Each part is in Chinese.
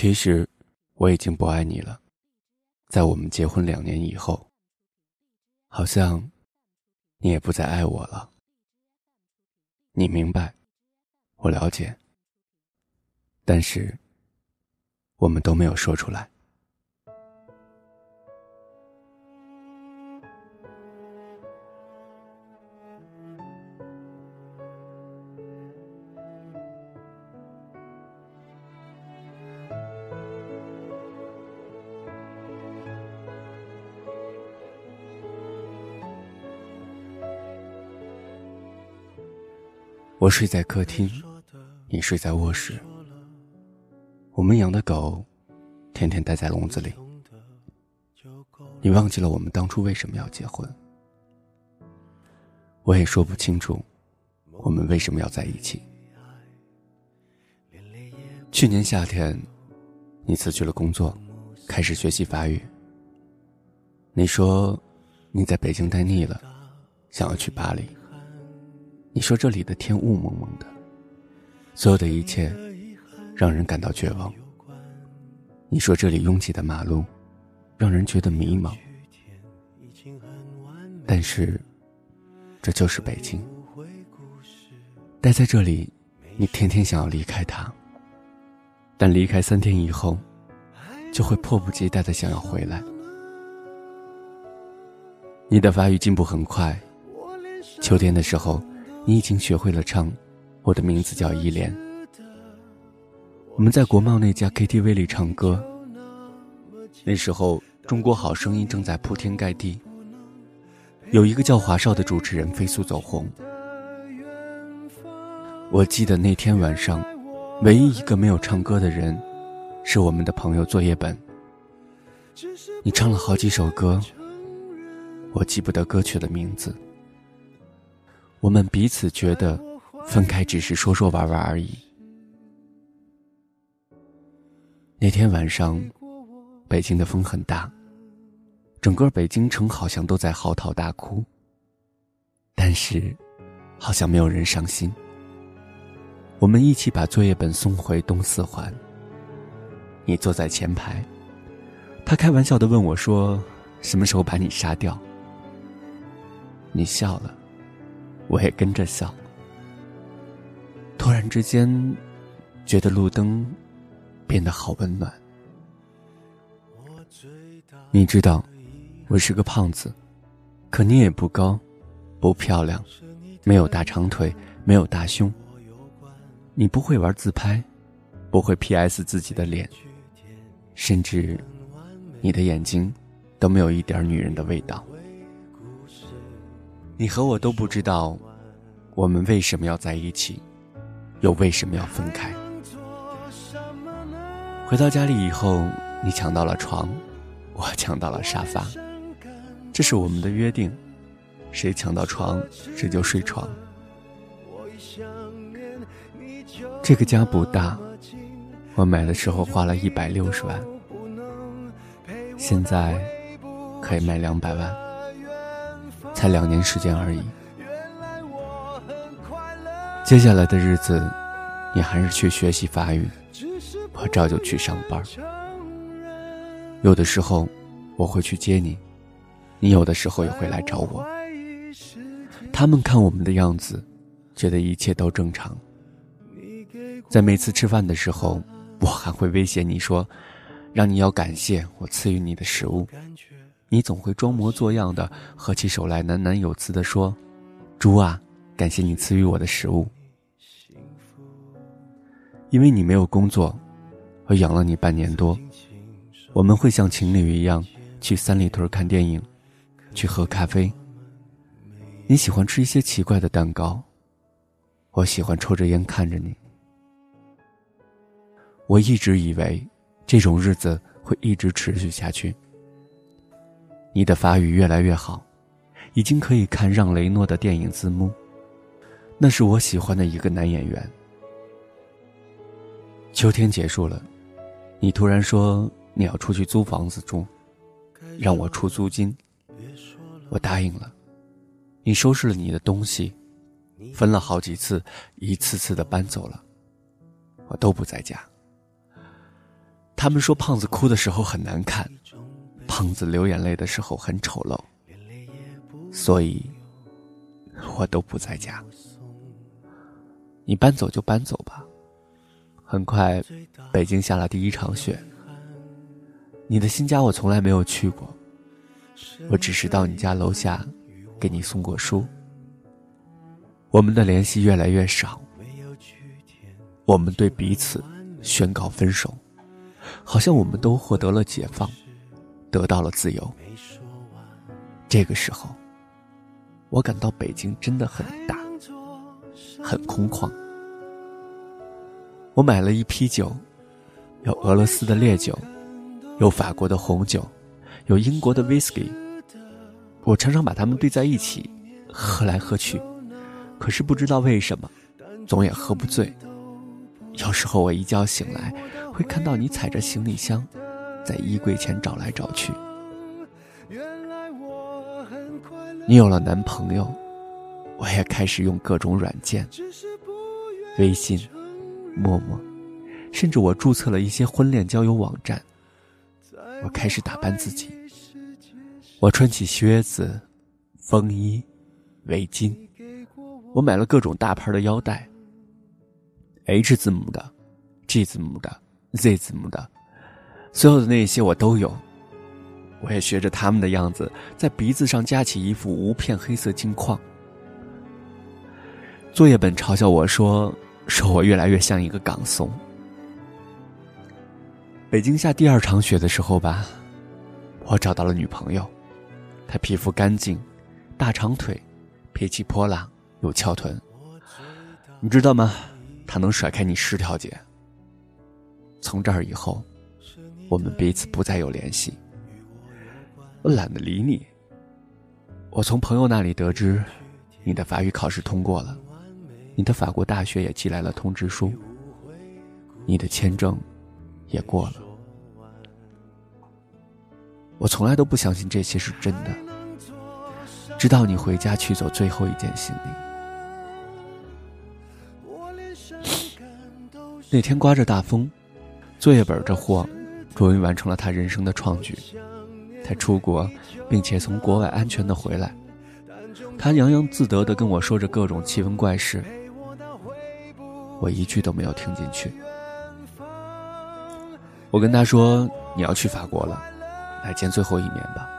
其实，我已经不爱你了。在我们结婚两年以后，好像你也不再爱我了。你明白，我了解，但是我们都没有说出来。我睡在客厅，你睡在卧室。我们养的狗，天天待在笼子里。你忘记了我们当初为什么要结婚？我也说不清楚，我们为什么要在一起。去年夏天，你辞去了工作，开始学习法语。你说你在北京待腻了，想要去巴黎。你说这里的天雾蒙蒙的，所有的一切让人感到绝望。你说这里拥挤的马路让人觉得迷茫，但是这就是北京。待在这里，你天天想要离开它，但离开三天以后，就会迫不及待的想要回来。你的法语进步很快，秋天的时候。你已经学会了唱，我的名字叫依莲。我们在国贸那家 KTV 里唱歌，那时候《中国好声音》正在铺天盖地，有一个叫华少的主持人飞速走红。我记得那天晚上，唯一一个没有唱歌的人，是我们的朋友作业本。你唱了好几首歌，我记不得歌曲的名字。我们彼此觉得，分开只是说说玩玩而已。那天晚上，北京的风很大，整个北京城好像都在嚎啕大哭。但是，好像没有人伤心。我们一起把作业本送回东四环。你坐在前排，他开玩笑的问我说：“什么时候把你杀掉？”你笑了。我也跟着笑。突然之间，觉得路灯变得好温暖。你知道，我是个胖子，可你也不高，不漂亮，没有大长腿，没有大胸。你不会玩自拍，不会 P.S 自己的脸，甚至，你的眼睛都没有一点女人的味道。你和我都不知道，我们为什么要在一起，又为什么要分开。回到家里以后，你抢到了床，我抢到了沙发，这是我们的约定，谁抢到床谁就睡床。这个家不大，我买的时候花了一百六十万，现在可以卖两百万。才两年时间而已。接下来的日子，你还是去学习法语，我照旧去上班。有的时候我会去接你，你有的时候也会来找我。他们看我们的样子，觉得一切都正常。在每次吃饭的时候，我还会威胁你说，让你要感谢我赐予你的食物。你总会装模作样的合起手来，喃喃有词的说：“猪啊，感谢你赐予我的食物。因为你没有工作，我养了你半年多。我们会像情侣一样去三里屯看电影，去喝咖啡。你喜欢吃一些奇怪的蛋糕，我喜欢抽着烟看着你。我一直以为这种日子会一直持续下去。”你的法语越来越好，已经可以看让雷诺的电影字幕。那是我喜欢的一个男演员。秋天结束了，你突然说你要出去租房子住，让我出租金，我答应了。你收拾了你的东西，分了好几次，一次次的搬走了，我都不在家。他们说胖子哭的时候很难看，胖子流眼泪的时候很丑陋，所以，我都不在家。你搬走就搬走吧。很快，北京下了第一场雪。你的新家我从来没有去过，我只是到你家楼下，给你送过书。我们的联系越来越少，我们对彼此宣告分手，好像我们都获得了解放，得到了自由。这个时候，我感到北京真的很大，很空旷。我买了一批酒，有俄罗斯的烈酒。有法国的红酒，有英国的 whisky，我常常把它们兑在一起，喝来喝去，可是不知道为什么，总也喝不醉。有时候我一觉醒来，会看到你踩着行李箱，在衣柜前找来找去。你有了男朋友，我也开始用各种软件，微信、陌陌，甚至我注册了一些婚恋交友网站。我开始打扮自己，我穿起靴子、风衣、围巾，我买了各种大牌的腰带，H 字母的、G 字母的、Z 字母的，所有的那些我都有。我也学着他们的样子，在鼻子上夹起一副无片黑色镜框。作业本嘲笑我说：“说我越来越像一个港怂。”北京下第二场雪的时候吧，我找到了女朋友，她皮肤干净，大长腿，脾气泼辣，有翘臀。你知道吗？她能甩开你十条街。从这儿以后，我们彼此不再有联系。我懒得理你。我从朋友那里得知，你的法语考试通过了，你的法国大学也寄来了通知书，你的签证。也过了，我从来都不相信这些是真的，直到你回家取走最后一件行李。那天刮着大风，作业本这货终于完成了他人生的创举，他出国，并且从国外安全的回来，他洋洋自得的跟我说着各种奇闻怪事，我一句都没有听进去。我跟他说：“你要去法国了，来见最后一面吧。”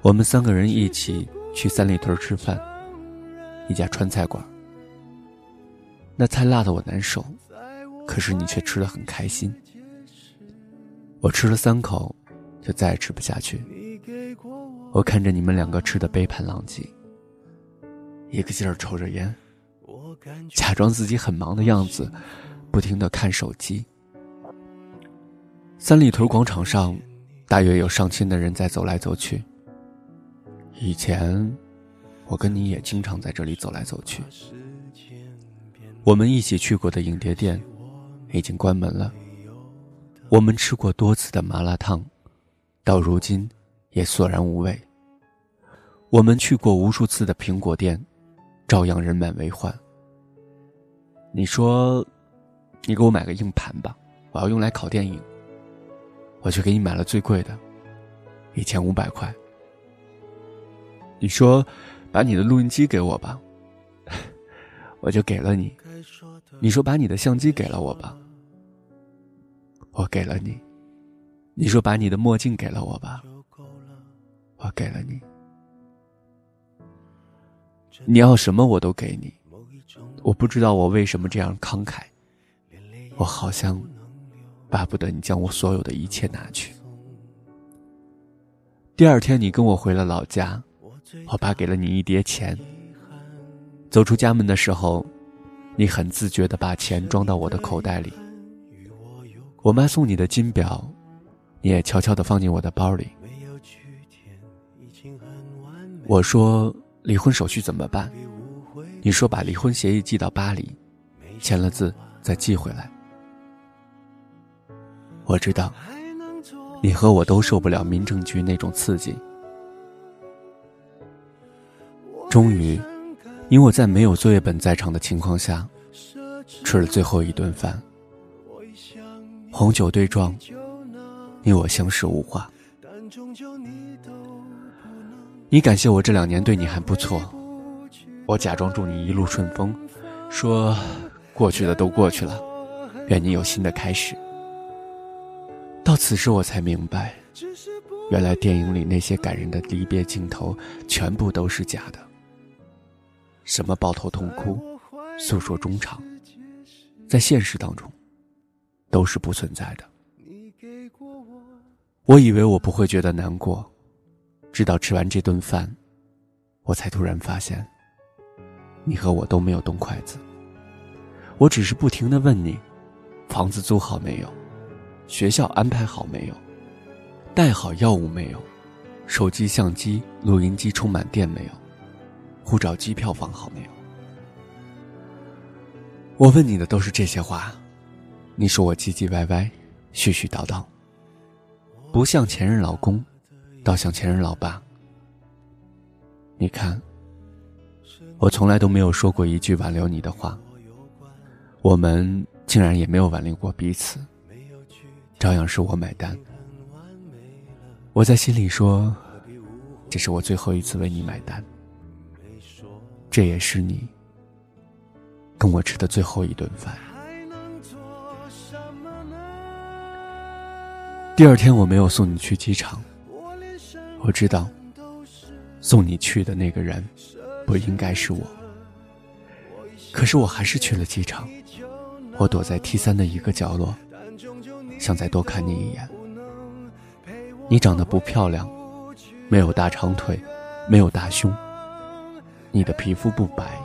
我们三个人一起去三里屯吃饭，一家川菜馆。那菜辣的我难受，可是你却吃的很开心。我吃了三口，就再也吃不下去。我看着你们两个吃的杯盘狼藉，一个劲儿抽着烟，假装自己很忙的样子，不停的看手机。三里屯广场上，大约有上千的人在走来走去。以前，我跟你也经常在这里走来走去。我们一起去过的影碟店，已经关门了。我们吃过多次的麻辣烫，到如今也索然无味。我们去过无数次的苹果店，照样人满为患。你说，你给我买个硬盘吧，我要用来拷电影。我就给你买了最贵的，一千五百块。你说，把你的录音机给我吧，我就给了你。你说把你的相机给了我吧，我给了你。你说把你的墨镜给了我吧，我给了你。你要什么我都给你，我不知道我为什么这样慷慨，我好像。巴不得你将我所有的一切拿去。第二天，你跟我回了老家，我爸给了你一叠钱。走出家门的时候，你很自觉地把钱装到我的口袋里。我妈送你的金表，你也悄悄地放进我的包里。我说离婚手续怎么办？你说把离婚协议寄到巴黎，签了字再寄回来。我知道，你和我都受不了民政局那种刺激。终于，因我在没有作业本在场的情况下，吃了最后一顿饭。红酒对撞，你我相视无话。你感谢我这两年对你还不错，我假装祝你一路顺风，说过去的都过去了，愿你有新的开始。到此时我才明白，原来电影里那些感人的离别镜头全部都是假的。什么抱头痛哭、诉说衷肠，在现实当中都是不存在的。我以为我不会觉得难过。直到吃完这顿饭，我才突然发现，你和我都没有动筷子。我只是不停的问你，房子租好没有，学校安排好没有，带好药物没有，手机、相机、录音机充满电没有，护照、机票放好没有。我问你的都是这些话，你说我唧唧歪歪、絮絮叨叨，不像前任老公。倒像前任老爸，你看，我从来都没有说过一句挽留你的话，我们竟然也没有挽留过彼此，照样是我买单。我在心里说，这是我最后一次为你买单，这也是你跟我吃的最后一顿饭。第二天我没有送你去机场。我知道，送你去的那个人不应该是我。可是我还是去了机场。我躲在 T 三的一个角落，想再多看你一眼。你长得不漂亮，没有大长腿，没有大胸。你的皮肤不白，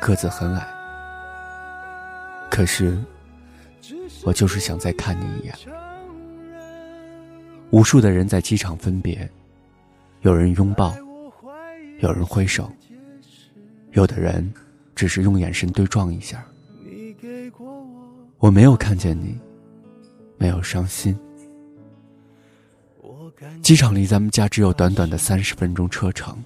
个子很矮。可是，我就是想再看你一眼。无数的人在机场分别。有人拥抱，有人挥手，有的人只是用眼神对撞一下。我没有看见你，没有伤心。机场离咱们家只有短短的三十分钟车程，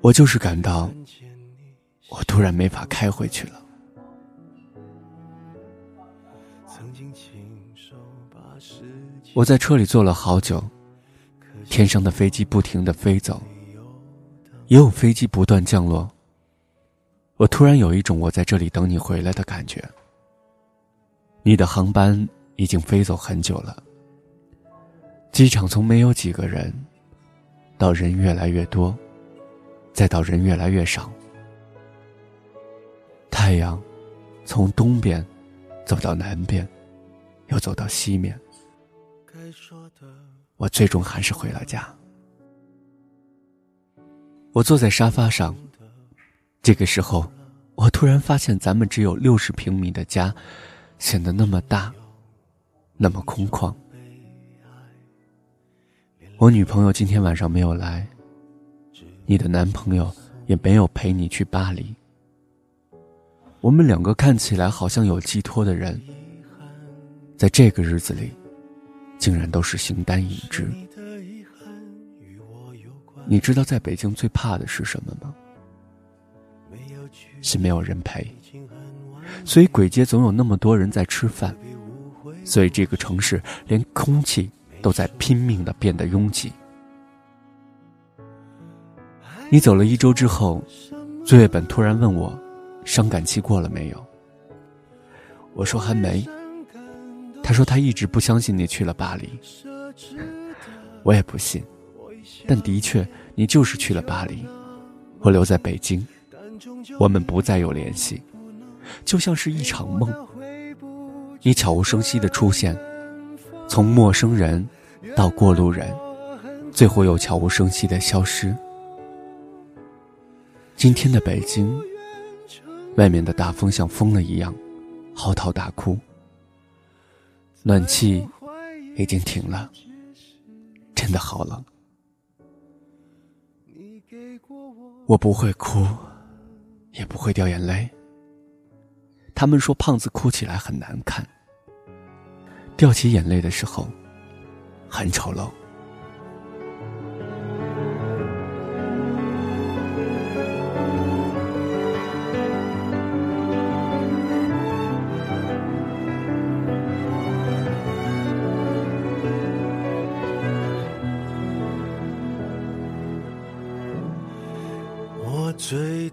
我就是感到，我突然没法开回去了。我在车里坐了好久。天上的飞机不停的飞走，也有飞机不断降落。我突然有一种我在这里等你回来的感觉。你的航班已经飞走很久了。机场从没有几个人，到人越来越多，再到人越来越少。太阳从东边走到南边，又走到西面。我最终还是回了家。我坐在沙发上，这个时候，我突然发现咱们只有六十平米的家，显得那么大，那么空旷。我女朋友今天晚上没有来，你的男朋友也没有陪你去巴黎。我们两个看起来好像有寄托的人，在这个日子里。竟然都是形单影只。你知道在北京最怕的是什么吗？是没有人陪。所以鬼街总有那么多人在吃饭，所以这个城市连空气都在拼命的变得拥挤。你走了一周之后，作业本突然问我，伤感期过了没有？我说还没。他说他一直不相信你去了巴黎，我也不信，但的确你就是去了巴黎，我留在北京，我们不再有联系，就像是一场梦。你悄无声息的出现，从陌生人到过路人，最后又悄无声息的消失。今天的北京，外面的大风像疯了一样，嚎啕大哭。暖气已经停了，真的好冷。我不会哭，也不会掉眼泪。他们说胖子哭起来很难看，掉起眼泪的时候很丑陋。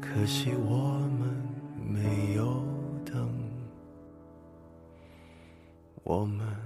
可惜我们没有等，我们。